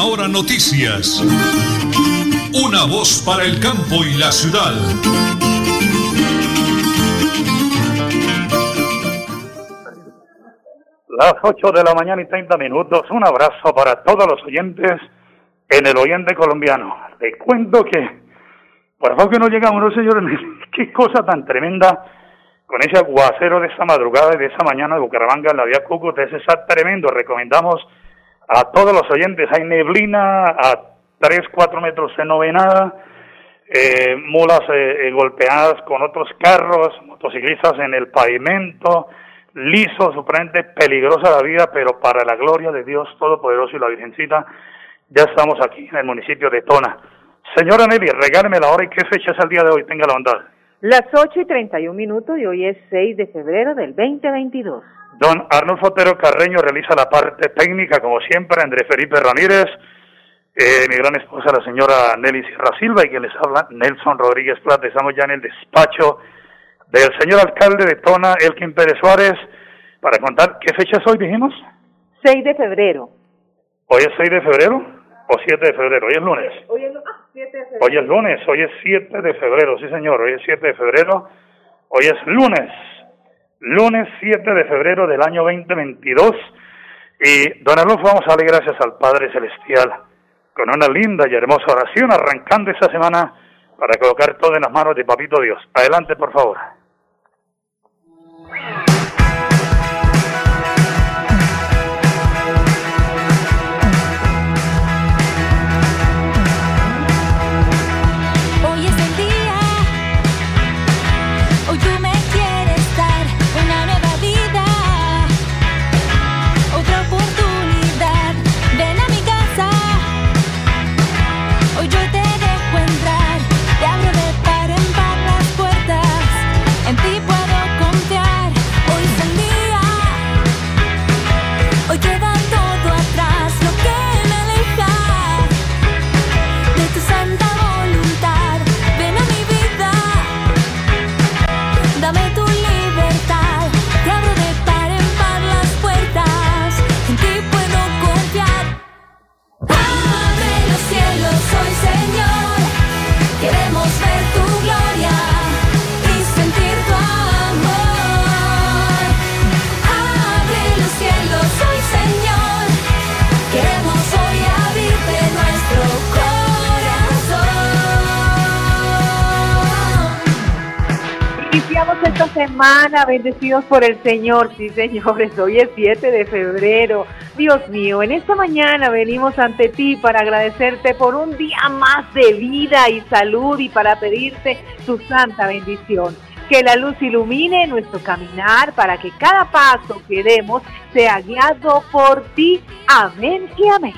Última Hora Noticias. Una voz para el campo y la ciudad. Las 8 de la mañana y 30 minutos. Un abrazo para todos los oyentes en el oyente colombiano. Le cuento que, por favor que no llegamos, no señores, qué cosa tan tremenda con ese aguacero de esa madrugada y de esa mañana de Bucaramanga en la vía Cúcuta. Ese está tremendo. Recomendamos a todos los oyentes. Hay neblina a 3, 4 metros de novenada, eh, mulas eh, eh, golpeadas con otros carros, motociclistas en el pavimento, liso, supremamente peligrosa la vida, pero para la gloria de Dios Todopoderoso y la Virgencita, ya estamos aquí en el municipio de Tona. Señora Nelly, regáleme la hora y qué fecha es el día de hoy, tenga la bondad. Las 8 y 31 minutos y hoy es 6 de febrero del 2022. Don Arnulfo Otero Carreño realiza la parte técnica, como siempre, Andrés Felipe Ramírez, eh, mi gran esposa, la señora Nelly Sierra Silva, y quien les habla, Nelson Rodríguez Plata. Estamos ya en el despacho del señor alcalde de Tona, Elkin Pérez Suárez, para contar qué fecha es hoy, dijimos. 6 de febrero. ¿Hoy es 6 de febrero o 7 de febrero? Hoy es lunes. Hoy es, ah, 7 de febrero. Hoy es lunes, hoy es 7 de febrero, sí señor, hoy es 7 de febrero, hoy es lunes lunes 7 de febrero del año 2022. Y don Alonso, vamos a darle gracias al Padre Celestial con una linda y hermosa oración arrancando esta semana para colocar todo en las manos de Papito Dios. Adelante, por favor. Semana, bendecidos por el Señor. Sí, señores, hoy es 7 de febrero. Dios mío, en esta mañana venimos ante ti para agradecerte por un día más de vida y salud y para pedirte tu santa bendición. Que la luz ilumine nuestro caminar para que cada paso que demos sea guiado por ti. Amén y amén.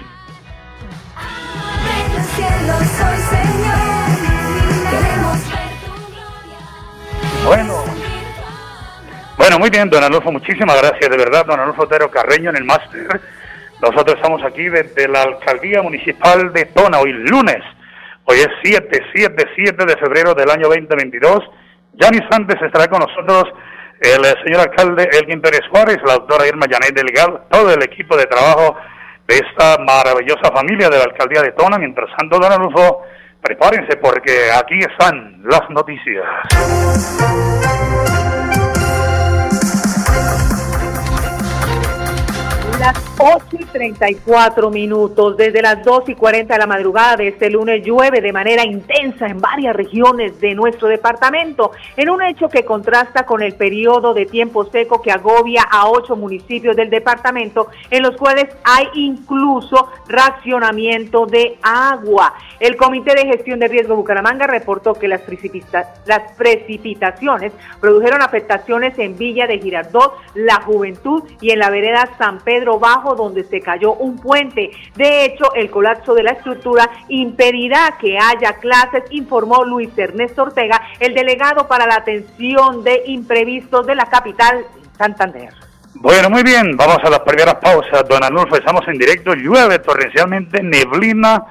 Muy bien, don Adolfo, muchísimas gracias, de verdad, don Adolfo Otero Carreño en el máster. Nosotros estamos aquí desde la Alcaldía Municipal de Tona, hoy lunes. Hoy es 7, 7, 7 de febrero del año 2022. Ya ni antes estará con nosotros el señor alcalde Elgin Pérez Juárez, la doctora Irma Janet Delgado, todo el equipo de trabajo de esta maravillosa familia de la Alcaldía de Tona. Mientras tanto, don Adolfo, prepárense porque aquí están las noticias. Las 8 y 34 minutos. Desde las 2 y 40 de la madrugada de este lunes llueve de manera intensa en varias regiones de nuestro departamento, en un hecho que contrasta con el periodo de tiempo seco que agobia a ocho municipios del departamento, en los cuales hay incluso racionamiento de agua. El Comité de Gestión de Riesgo Bucaramanga reportó que las, las precipitaciones produjeron afectaciones en Villa de Girardot, La Juventud y en la vereda San Pedro Bajo donde se cayó un puente. De hecho, el colapso de la estructura impedirá que haya clases, informó Luis Ernesto Ortega, el delegado para la atención de imprevistos de la capital Santander. Bueno, muy bien, vamos a las primeras pausas. Don Anulfo, estamos en directo, llueve torrencialmente, neblina.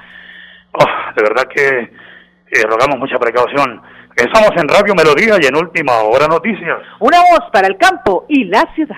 Oh, de verdad que eh, rogamos mucha precaución. Estamos en Radio Melodía y en Última Hora Noticias. Una voz para el campo y la ciudad.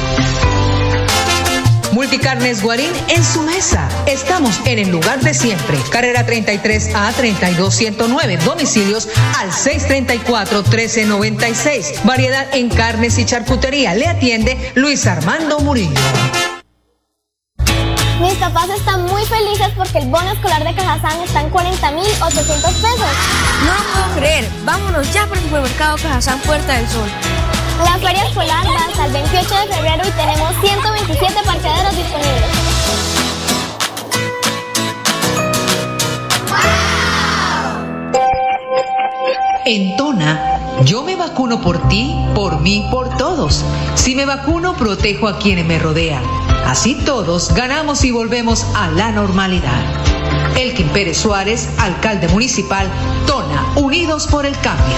Multicarnes Guarín en su mesa. Estamos en el lugar de siempre. Carrera 33 a 32109. Domicilios al 634 1396. Variedad en carnes y charcutería. Le atiende Luis Armando Murillo. Mis papás están muy felices porque el bono escolar de Cajazán está en 40.800 pesos. No lo puedo creer. Vámonos ya por el supermercado Cajazán Puerta del Sol. La feria escolar va hasta el 28 de febrero y tenemos 127 parqueaderos disponibles. En Tona, yo me vacuno por ti, por mí, por todos. Si me vacuno, protejo a quienes me rodean. Así todos ganamos y volvemos a la normalidad. Elkin Pérez Suárez, alcalde municipal, Tona, Unidos por el Cambio.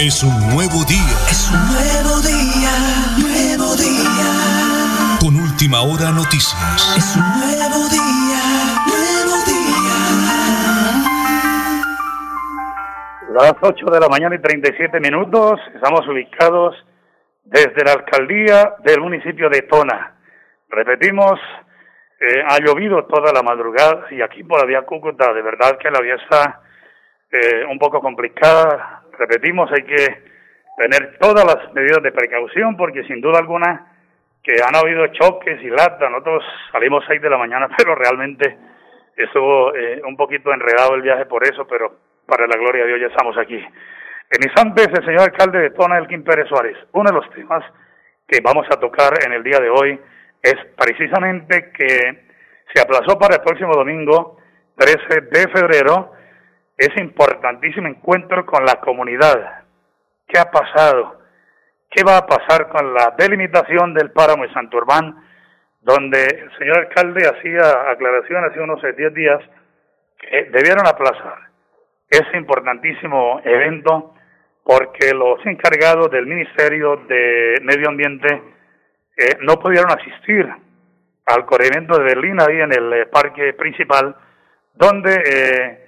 Es un nuevo día. Es un nuevo día, nuevo día. Con última hora noticias. Es un nuevo día, nuevo día. Las 8 de la mañana y 37 minutos, estamos ubicados desde la alcaldía del municipio de Tona. Repetimos, eh, ha llovido toda la madrugada y aquí por la vía Cúcuta, de verdad que la vía está eh, un poco complicada. Repetimos, hay que tener todas las medidas de precaución porque sin duda alguna que han habido choques y lata. Nosotros salimos 6 de la mañana, pero realmente estuvo eh, un poquito enredado el viaje por eso, pero para la gloria de Dios ya estamos aquí. En instantes, el señor alcalde de Tona, Elkin Pérez Suárez. Uno de los temas que vamos a tocar en el día de hoy es precisamente que se aplazó para el próximo domingo, 13 de febrero, ese importantísimo encuentro con la comunidad. ¿Qué ha pasado? ¿Qué va a pasar con la delimitación del páramo de Santurbán, donde el señor alcalde hacía aclaración hace unos 10 días que debieron aplazar ese importantísimo evento porque los encargados del Ministerio de Medio Ambiente eh, no pudieron asistir al corrimiento de Berlín ahí en el eh, parque principal, donde eh,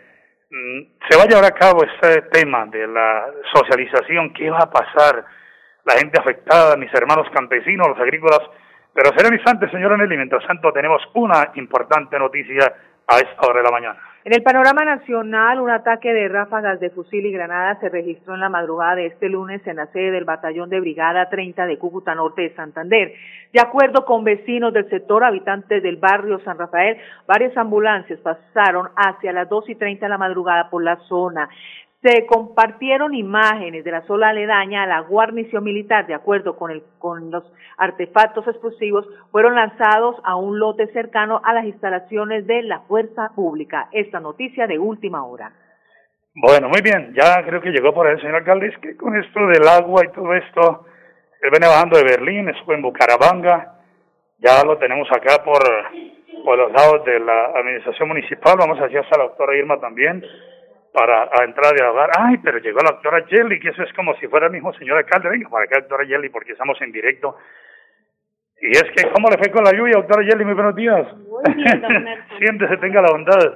se va a llevar a cabo este tema de la socialización, qué va a pasar, la gente afectada, mis hermanos campesinos, los agrícolas, pero será señora Nelly, mientras tanto tenemos una importante noticia a esta hora de la mañana. En el panorama nacional, un ataque de ráfagas de fusil y granadas se registró en la madrugada de este lunes en la sede del batallón de Brigada 30 de Cúcuta Norte de Santander. De acuerdo con vecinos del sector, habitantes del barrio San Rafael, varias ambulancias pasaron hacia las dos y treinta de la madrugada por la zona. Se compartieron imágenes de la zona aledaña a la guarnición militar, de acuerdo con, el, con los artefactos explosivos, fueron lanzados a un lote cercano a las instalaciones de la Fuerza Pública. Esta noticia de última hora. Bueno, muy bien, ya creo que llegó por ahí el señor alcalde, es que con esto del agua y todo esto, él viene bajando de Berlín, estuvo en Bucaramanga, ya lo tenemos acá por, por los lados de la administración municipal, vamos allá hasta la doctora Irma también, para a entrar y hablar, ay, pero llegó la doctora Jelly, que eso es como si fuera el mismo señor alcalde, venga para acá, doctora Jelly, porque estamos en directo. Y es que, ¿cómo le fue con la lluvia, doctora Jelly? Muy buenos días. Muy bien, don Nelson. Siéntese, tenga la bondad.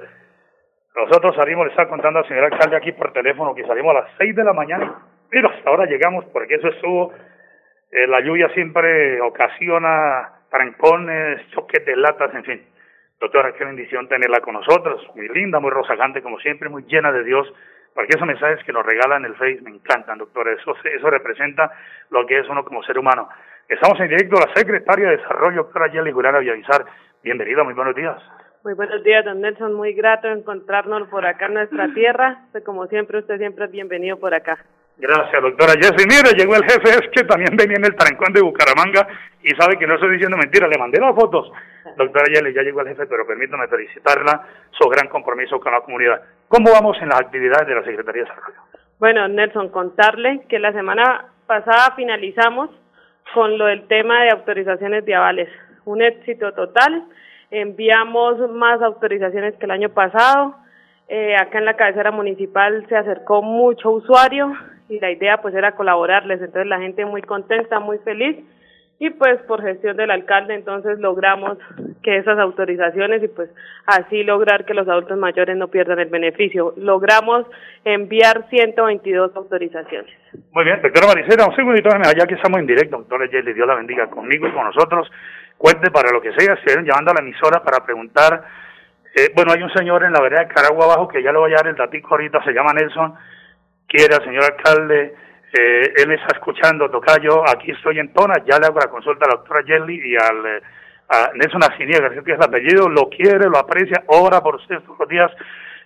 Nosotros salimos, le estaba contando al señor alcalde aquí por teléfono que salimos a las 6 de la mañana, pero hasta ahora llegamos porque eso estuvo, eh, la lluvia siempre ocasiona trancones, choques de latas, en fin. Doctora, qué bendición tenerla con nosotros, muy linda, muy rozagante como siempre, muy llena de Dios, porque esos mensajes que nos regalan en el Face me encantan, doctora, eso, eso representa lo que es uno como ser humano. Estamos en directo, la secretaria de Desarrollo, doctora Yeli Juliana Villavisar, bienvenida, muy buenos días. Muy buenos días, don Nelson. Muy grato encontrarnos por acá en nuestra tierra. Pues, como siempre, usted siempre es bienvenido por acá. Gracias, doctora Jessy. Mire, llegó el jefe, es que también venía en el trancón de Bucaramanga y sabe que no estoy diciendo mentira, le mandé las fotos. Doctora Yeli, ya llegó el jefe, pero permítame felicitarla, su gran compromiso con la comunidad. ¿Cómo vamos en las actividades de la Secretaría de Desarrollo? Bueno, Nelson, contarle que la semana pasada finalizamos con lo del tema de autorizaciones de avales. Un éxito total. Enviamos más autorizaciones que el año pasado. Eh, acá en la cabecera municipal se acercó mucho usuario y la idea pues era colaborarles. Entonces la gente muy contenta, muy feliz y pues por gestión del alcalde entonces logramos que esas autorizaciones y pues así lograr que los adultos mayores no pierdan el beneficio. Logramos enviar 122 autorizaciones. Muy bien, doctora Maricela, un segundito, allá que estamos en directo, doctora Yeli, Dios la bendiga conmigo y con nosotros. Cuente para lo que sea, estén llamando a la emisora para preguntar. Eh, bueno, hay un señor en la vereda de Caragua abajo que ya le voy a dar el datico ahorita, se llama Nelson, quiere al señor alcalde eh, él está escuchando, Tocayo, aquí estoy en Tona, ya le hago la consulta a la doctora Jelly y al eh, a Nelson Asiniega, que es el apellido, lo quiere, lo aprecia, ora por usted todos los días,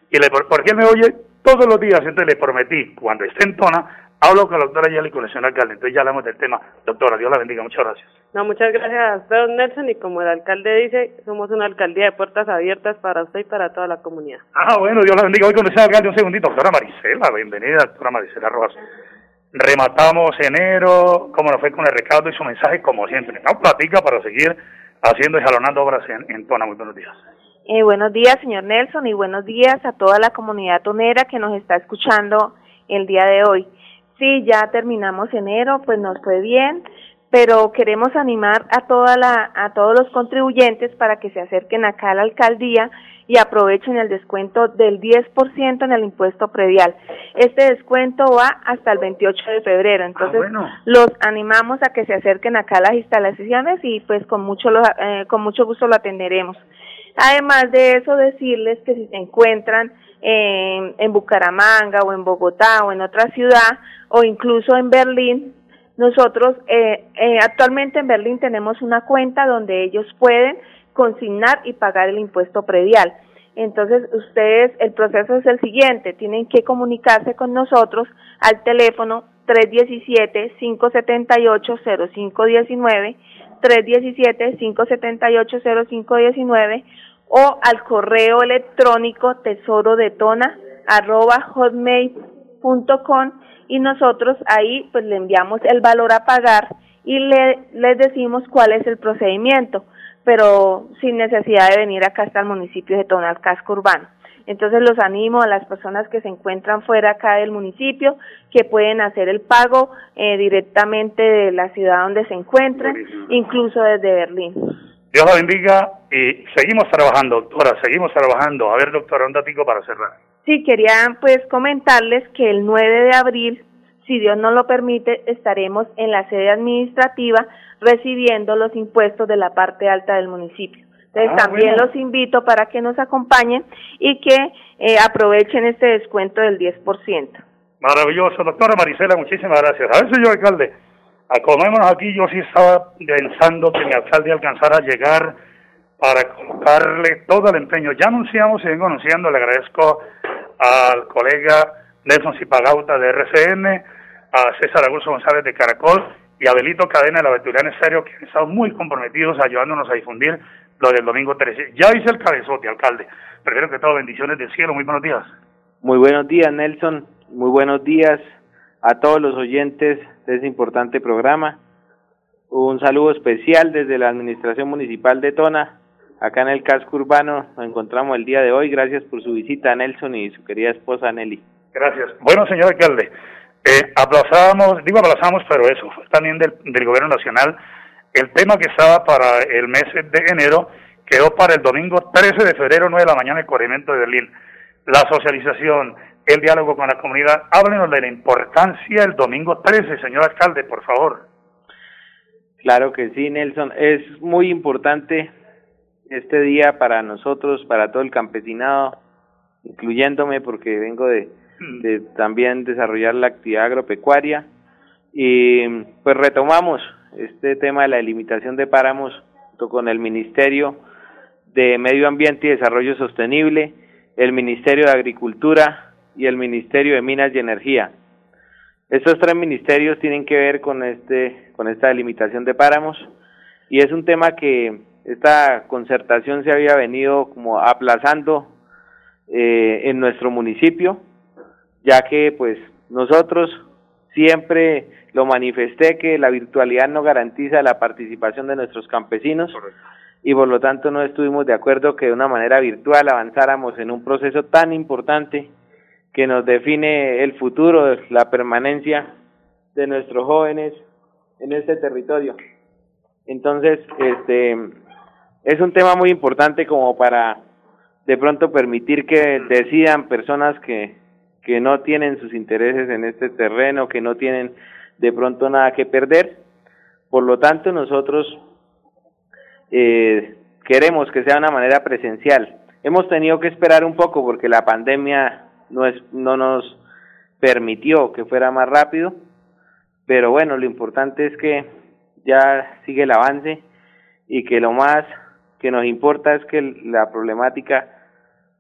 y le, porque él me oye todos los días, entonces le prometí, cuando esté en Tona, hablo con la doctora Jelly y con el señor alcalde, entonces ya hablamos del tema. Doctora, Dios la bendiga, muchas gracias. No, muchas gracias a usted, don Nelson, y como el alcalde dice, somos una alcaldía de puertas abiertas para usted y para toda la comunidad. Ah, bueno, Dios la bendiga. Hoy con el señor alcalde, un segundito, doctora Marisela, bienvenida, doctora Marisela Rojas. Rematamos enero, como nos fue con el recaudo y su mensaje, como siempre. No platica para seguir haciendo y jalonando obras en, en Tona. Muy buenos días. Eh, buenos días, señor Nelson, y buenos días a toda la comunidad tonera que nos está escuchando el día de hoy. Sí, ya terminamos enero, pues nos fue bien, pero queremos animar a toda la, a todos los contribuyentes para que se acerquen acá a la alcaldía y aprovechen el descuento del 10% en el impuesto predial. Este descuento va hasta el 28 de febrero, entonces los animamos a que se acerquen acá a las instalaciones y pues con mucho lo, eh, con mucho gusto lo atenderemos. Además de eso decirles que si se encuentran en, en Bucaramanga o en Bogotá o en otra ciudad o incluso en Berlín, nosotros eh, eh, actualmente en Berlín tenemos una cuenta donde ellos pueden consignar y pagar el impuesto predial. Entonces, ustedes, el proceso es el siguiente, tienen que comunicarse con nosotros al teléfono 317-578-0519, 317-578-0519 o al correo electrónico tesoro arroba hotmail.com y nosotros ahí pues le enviamos el valor a pagar y le, les decimos cuál es el procedimiento pero sin necesidad de venir acá hasta el municipio de Tonal, casco urbano. Entonces los animo a las personas que se encuentran fuera acá del municipio que pueden hacer el pago eh, directamente de la ciudad donde se encuentren, incluso desde Berlín. Dios la bendiga y seguimos trabajando, doctora, seguimos trabajando. A ver, doctora, un datico para cerrar. Sí, quería pues comentarles que el 9 de abril, si Dios nos lo permite, estaremos en la sede administrativa recibiendo los impuestos de la parte alta del municipio. Entonces Ah, también bueno. los invito para que nos acompañen y que eh, aprovechen este descuento del 10%. Maravilloso, doctora Marisela, muchísimas gracias. A ver, señor alcalde, acomodémonos aquí. Yo sí estaba pensando que mi alcalde alcanzara a llegar para colocarle todo el empeño. Ya anunciamos y vengo anunciando, le agradezco al colega Nelson Zipagauta de RCN, a César Augusto González de Caracol y a Belito Cadena de la Beturiana Estéreo, que han estado muy comprometidos ayudándonos a difundir lo del domingo 13. Ya hice el cabezote, alcalde. Primero que todo, bendiciones del cielo. Muy buenos días. Muy buenos días, Nelson. Muy buenos días a todos los oyentes de este importante programa. Un saludo especial desde la Administración Municipal de Tona. Acá en el casco urbano nos encontramos el día de hoy. Gracias por su visita, Nelson, y su querida esposa Nelly. Gracias. Bueno, señor alcalde, eh, aplazábamos, digo aplazamos, pero eso fue también del, del gobierno nacional. El tema que estaba para el mes de enero quedó para el domingo 13 de febrero, 9 de la mañana, el corrimiento de Berlín. La socialización, el diálogo con la comunidad. Háblenos de la importancia el domingo 13, señor alcalde, por favor. Claro que sí, Nelson. Es muy importante este día para nosotros, para todo el campesinado, incluyéndome porque vengo de, de también desarrollar la actividad agropecuaria. Y pues retomamos este tema de la delimitación de páramos junto con el Ministerio de Medio Ambiente y Desarrollo Sostenible, el Ministerio de Agricultura y el Ministerio de Minas y Energía. Estos tres ministerios tienen que ver con este con esta delimitación de páramos y es un tema que esta concertación se había venido como aplazando eh, en nuestro municipio, ya que pues nosotros siempre lo manifesté que la virtualidad no garantiza la participación de nuestros campesinos y por lo tanto no estuvimos de acuerdo que de una manera virtual avanzáramos en un proceso tan importante que nos define el futuro, la permanencia de nuestros jóvenes en este territorio. Entonces, este es un tema muy importante como para de pronto permitir que decidan personas que, que no tienen sus intereses en este terreno, que no tienen de pronto nada que perder. Por lo tanto, nosotros eh, queremos que sea de una manera presencial. Hemos tenido que esperar un poco porque la pandemia no, es, no nos permitió que fuera más rápido, pero bueno, lo importante es que ya sigue el avance y que lo más que nos importa es que la problemática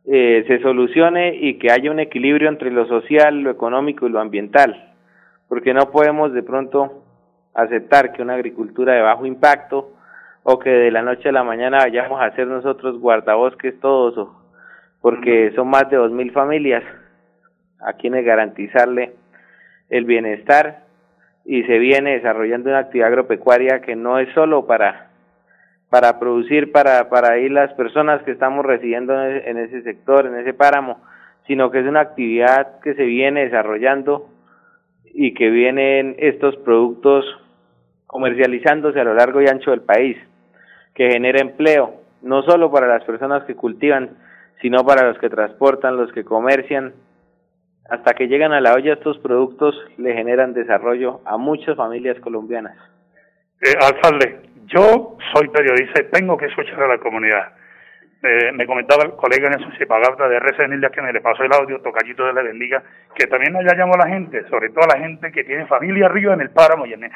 eh, se solucione y que haya un equilibrio entre lo social, lo económico y lo ambiental, porque no podemos de pronto aceptar que una agricultura de bajo impacto o que de la noche a la mañana vayamos a ser nosotros guardabosques todos, porque son más de dos mil familias a quienes garantizarle el bienestar y se viene desarrollando una actividad agropecuaria que no es solo para para producir para para ir las personas que estamos residiendo en ese sector, en ese páramo, sino que es una actividad que se viene desarrollando y que vienen estos productos comercializándose a lo largo y ancho del país, que genera empleo, no solo para las personas que cultivan, sino para los que transportan, los que comercian, hasta que llegan a la olla estos productos le generan desarrollo a muchas familias colombianas. Eh, yo soy periodista y tengo que escuchar a la comunidad. Eh, me comentaba el colega Nelson Cipagafta de RCN que me le pasó el audio, tocallito de la bendiga, que también allá llamó a la gente, sobre todo a la gente que tiene familia arriba en el páramo y en el...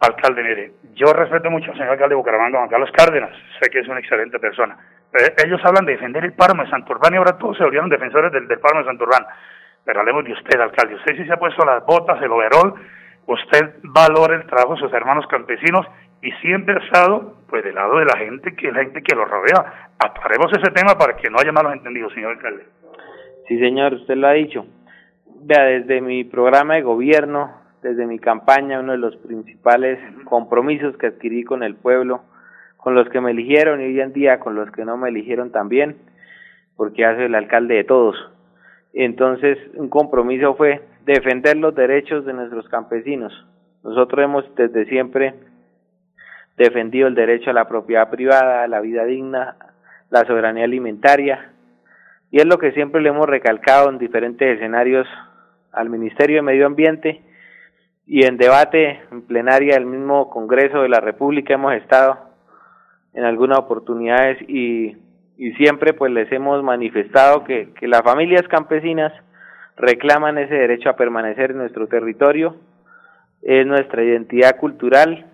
Alcalde, mire, yo respeto mucho al señor alcalde de Bucaramanga, Juan Carlos Cárdenas, sé que es una excelente persona. Ellos hablan de defender el páramo de Santurbán y ahora todos se volvieron defensores del, del páramo de Santurbán. Pero hablemos de usted, alcalde. Usted sí se ha puesto las botas, el overol. Usted valora el trabajo de sus hermanos campesinos y siempre ha estado pues del lado de la gente que es la gente que lo rodea. Aparemos ese tema para que no haya malos entendidos, señor alcalde. Sí, señor, usted lo ha dicho. Vea, desde mi programa de gobierno, desde mi campaña, uno de los principales compromisos que adquirí con el pueblo, con los que me eligieron y hoy en día con los que no me eligieron también, porque hace el alcalde de todos entonces, un compromiso fue defender los derechos de nuestros campesinos. Nosotros hemos desde siempre defendido el derecho a la propiedad privada, a la vida digna, la soberanía alimentaria, y es lo que siempre le hemos recalcado en diferentes escenarios al Ministerio de Medio Ambiente y en debate en plenaria del mismo Congreso de la República hemos estado en algunas oportunidades y y siempre pues les hemos manifestado que, que las familias campesinas reclaman ese derecho a permanecer en nuestro territorio, es nuestra identidad cultural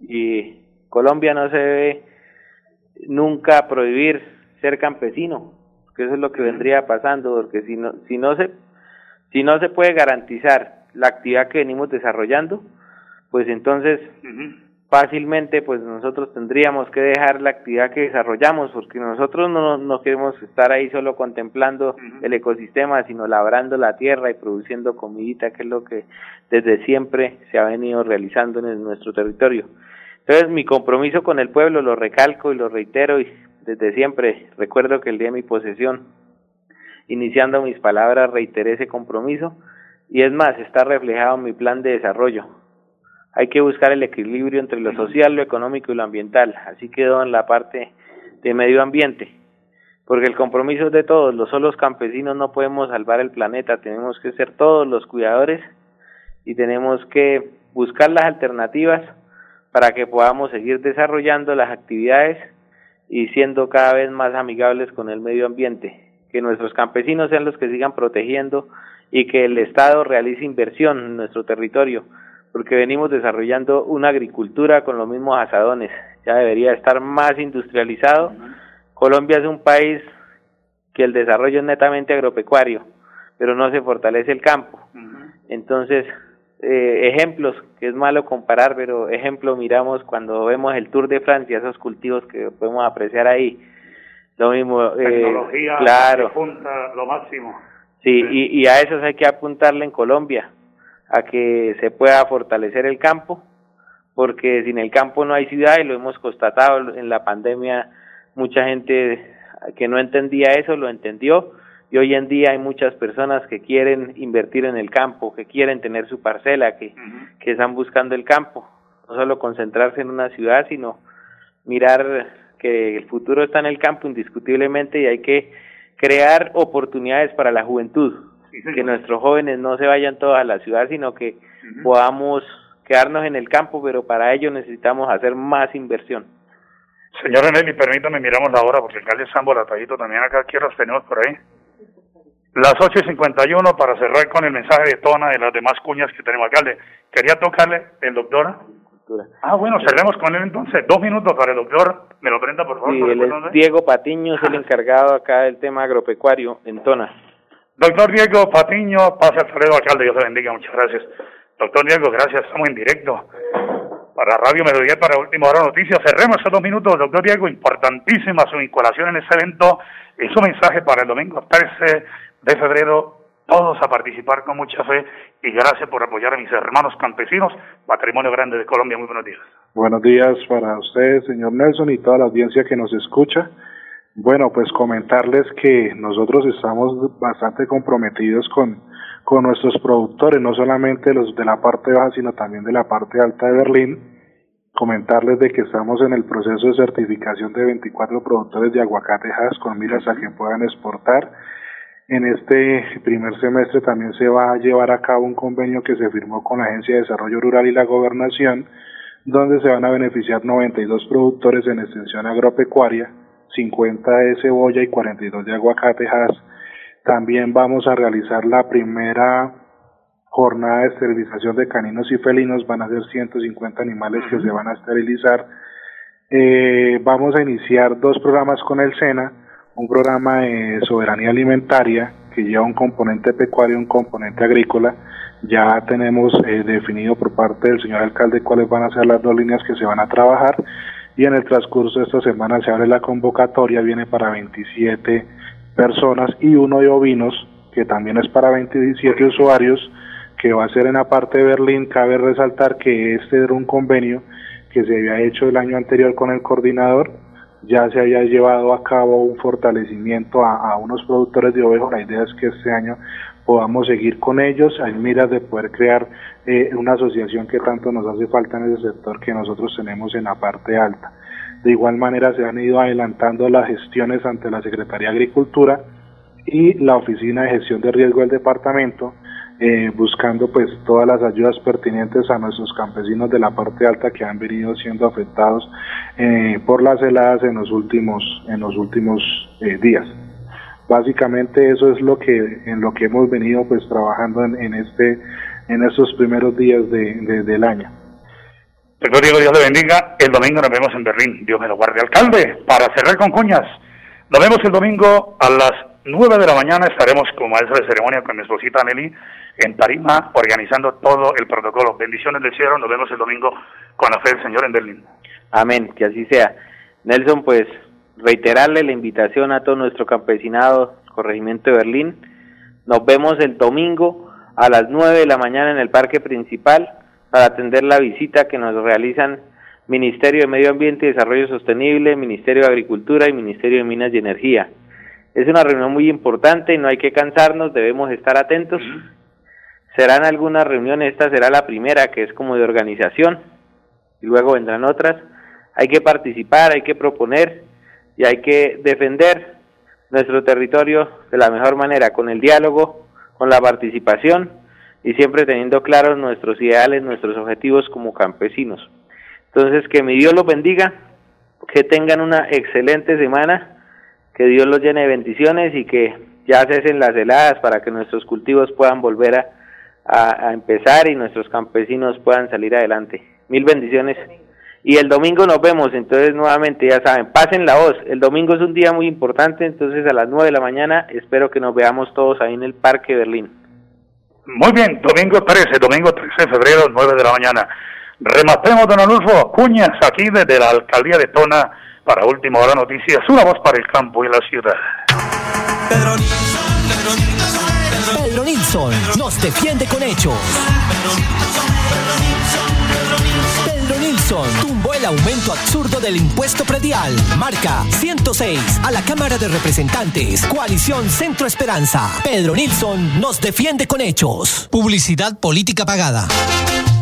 y Colombia no se debe nunca prohibir ser campesino, que eso es lo que vendría pasando, porque si no, si no se, si no se puede garantizar la actividad que venimos desarrollando, pues entonces fácilmente pues nosotros tendríamos que dejar la actividad que desarrollamos porque nosotros no, no queremos estar ahí solo contemplando el ecosistema sino labrando la tierra y produciendo comidita que es lo que desde siempre se ha venido realizando en nuestro territorio entonces mi compromiso con el pueblo lo recalco y lo reitero y desde siempre recuerdo que el día de mi posesión iniciando mis palabras reiteré ese compromiso y es más está reflejado en mi plan de desarrollo hay que buscar el equilibrio entre lo social, lo económico y lo ambiental. Así quedó en la parte de medio ambiente. Porque el compromiso es de todos, los solos campesinos no podemos salvar el planeta, tenemos que ser todos los cuidadores y tenemos que buscar las alternativas para que podamos seguir desarrollando las actividades y siendo cada vez más amigables con el medio ambiente. Que nuestros campesinos sean los que sigan protegiendo y que el Estado realice inversión en nuestro territorio porque venimos desarrollando una agricultura con los mismos asadones. Ya debería estar más industrializado. Colombia es un país que el desarrollo es netamente agropecuario, pero no se fortalece el campo. Entonces, eh, ejemplos, que es malo comparar, pero ejemplo miramos cuando vemos el Tour de Francia, esos cultivos que podemos apreciar ahí. Lo mismo, eh, Tecnología, claro. punta, lo máximo. Sí, y, y a eso hay que apuntarle en Colombia, a que se pueda fortalecer el campo, porque sin el campo no hay ciudad y lo hemos constatado en la pandemia, mucha gente que no entendía eso lo entendió y hoy en día hay muchas personas que quieren invertir en el campo, que quieren tener su parcela, que, que están buscando el campo, no solo concentrarse en una ciudad, sino mirar que el futuro está en el campo indiscutiblemente y hay que crear oportunidades para la juventud, que nuestros jóvenes no se vayan todos a la ciudad, sino que podamos quedarnos en el campo, pero para ello necesitamos hacer más inversión. Señor Nelly, permítame, miramos la hora porque el alcalde está embolatadito también acá. ¿Qué horas tenemos por ahí? Las ocho y cincuenta y uno para cerrar con el mensaje de Tona de las demás cuñas que tenemos, alcalde. Quería tocarle el doctor. Ah, bueno, cerremos con él entonces. Dos minutos para el doctor. ¿Me lo prenda, por favor? Sí, por él favor, es Diego Patiño, es el encargado acá del tema agropecuario en Tona. Doctor Diego Patiño, pase al saludo, alcalde. Dios le bendiga. Muchas gracias. Doctor Diego, gracias. Estamos en directo. Para Radio Mediodía, para Última Hora Noticias. Cerremos esos dos minutos, doctor Diego. Importantísima su vinculación en este evento y su mensaje para el domingo 13 de febrero. Todos a participar con mucha fe y gracias por apoyar a mis hermanos campesinos. Patrimonio Grande de Colombia. Muy buenos días. Buenos días para usted, señor Nelson, y toda la audiencia que nos escucha. Bueno, pues comentarles que nosotros estamos bastante comprometidos con, con nuestros productores, no solamente los de la parte baja, sino también de la parte alta de Berlín. Comentarles de que estamos en el proceso de certificación de 24 productores de aguacatejas con miras a que puedan exportar. En este primer semestre también se va a llevar a cabo un convenio que se firmó con la Agencia de Desarrollo Rural y la Gobernación, donde se van a beneficiar 92 productores en extensión agropecuaria, 50 de cebolla y 42 de aguacatejas. También vamos a realizar la primera jornada de esterilización de caninos y felinos, van a ser 150 animales que se van a esterilizar. Eh, vamos a iniciar dos programas con el SENA, un programa de soberanía alimentaria que lleva un componente pecuario y un componente agrícola. Ya tenemos eh, definido por parte del señor alcalde cuáles van a ser las dos líneas que se van a trabajar y en el transcurso de esta semana se abre la convocatoria, viene para 27 personas y uno de ovinos que también es para 27 usuarios que va a ser en la parte de Berlín. Cabe resaltar que este era un convenio que se había hecho el año anterior con el coordinador, ya se había llevado a cabo un fortalecimiento a, unos productores de ovejas. La idea es que este año podamos seguir con ellos, hay miras de poder crear eh, una asociación que tanto nos hace falta en ese sector que nosotros tenemos en la parte alta. De igual manera se han ido adelantando las gestiones ante la Secretaría de Agricultura y la Oficina de Gestión de Riesgo del Departamento, eh, buscando pues todas las ayudas pertinentes a nuestros campesinos de la parte alta que han venido siendo afectados eh, por las heladas en los últimos en los últimos eh, días básicamente eso es lo que en lo que hemos venido pues trabajando en, en este en estos primeros días de, de- del año Doctor Diego, Dios le bendiga. El domingo nos vemos en Berlín. Dios me lo guarde. Alcalde, para cerrar con cuñas, nos vemos el domingo a las 9 de la mañana. Estaremos como maestra de ceremonia con mi esposita Nelly en Tarima, organizando todo el protocolo. Bendiciones del cielo. Nos vemos el domingo con la fe del Señor en Berlín. Amén, que así sea. Nelson, pues reiterarle la invitación a todo nuestro campesinado, corregimiento de Berlín. Nos vemos el domingo a las 9 de la mañana en el parque principal para atender la visita que nos realizan Ministerio de Medio Ambiente y Desarrollo Sostenible, Ministerio de Agricultura y Ministerio de Minas y Energía. Es una reunión muy importante y no hay que cansarnos, debemos estar atentos. Serán algunas reuniones, esta será la primera que es como de organización y luego vendrán otras. Hay que participar, hay que proponer y hay que defender nuestro territorio de la mejor manera, con el diálogo, con la participación y siempre teniendo claros nuestros ideales, nuestros objetivos como campesinos. Entonces, que mi Dios los bendiga, que tengan una excelente semana, que Dios los llene de bendiciones y que ya cesen las heladas para que nuestros cultivos puedan volver a, a- empezar y nuestros campesinos puedan salir adelante. Mil bendiciones. Y el domingo nos vemos, entonces nuevamente ya saben, pasen la voz. El domingo es un día muy importante, entonces a las nueve de la mañana espero que nos veamos todos ahí en el Parque Berlín. Muy bien, domingo 13, domingo 13 de febrero, 9 de la mañana. Rematemos, don Anulfo Cuñas, aquí desde la alcaldía de Tona, para Última Hora Noticias, una voz para el campo y la ciudad. Pedro, Pedro Nilsson nos defiende con hechos. Pedro Nilsson tumbó el aumento absurdo del impuesto predial. Marca 106 a la Cámara de Representantes. Coalición Centro Esperanza. Pedro Nilsson nos defiende con hechos. Publicidad política pagada.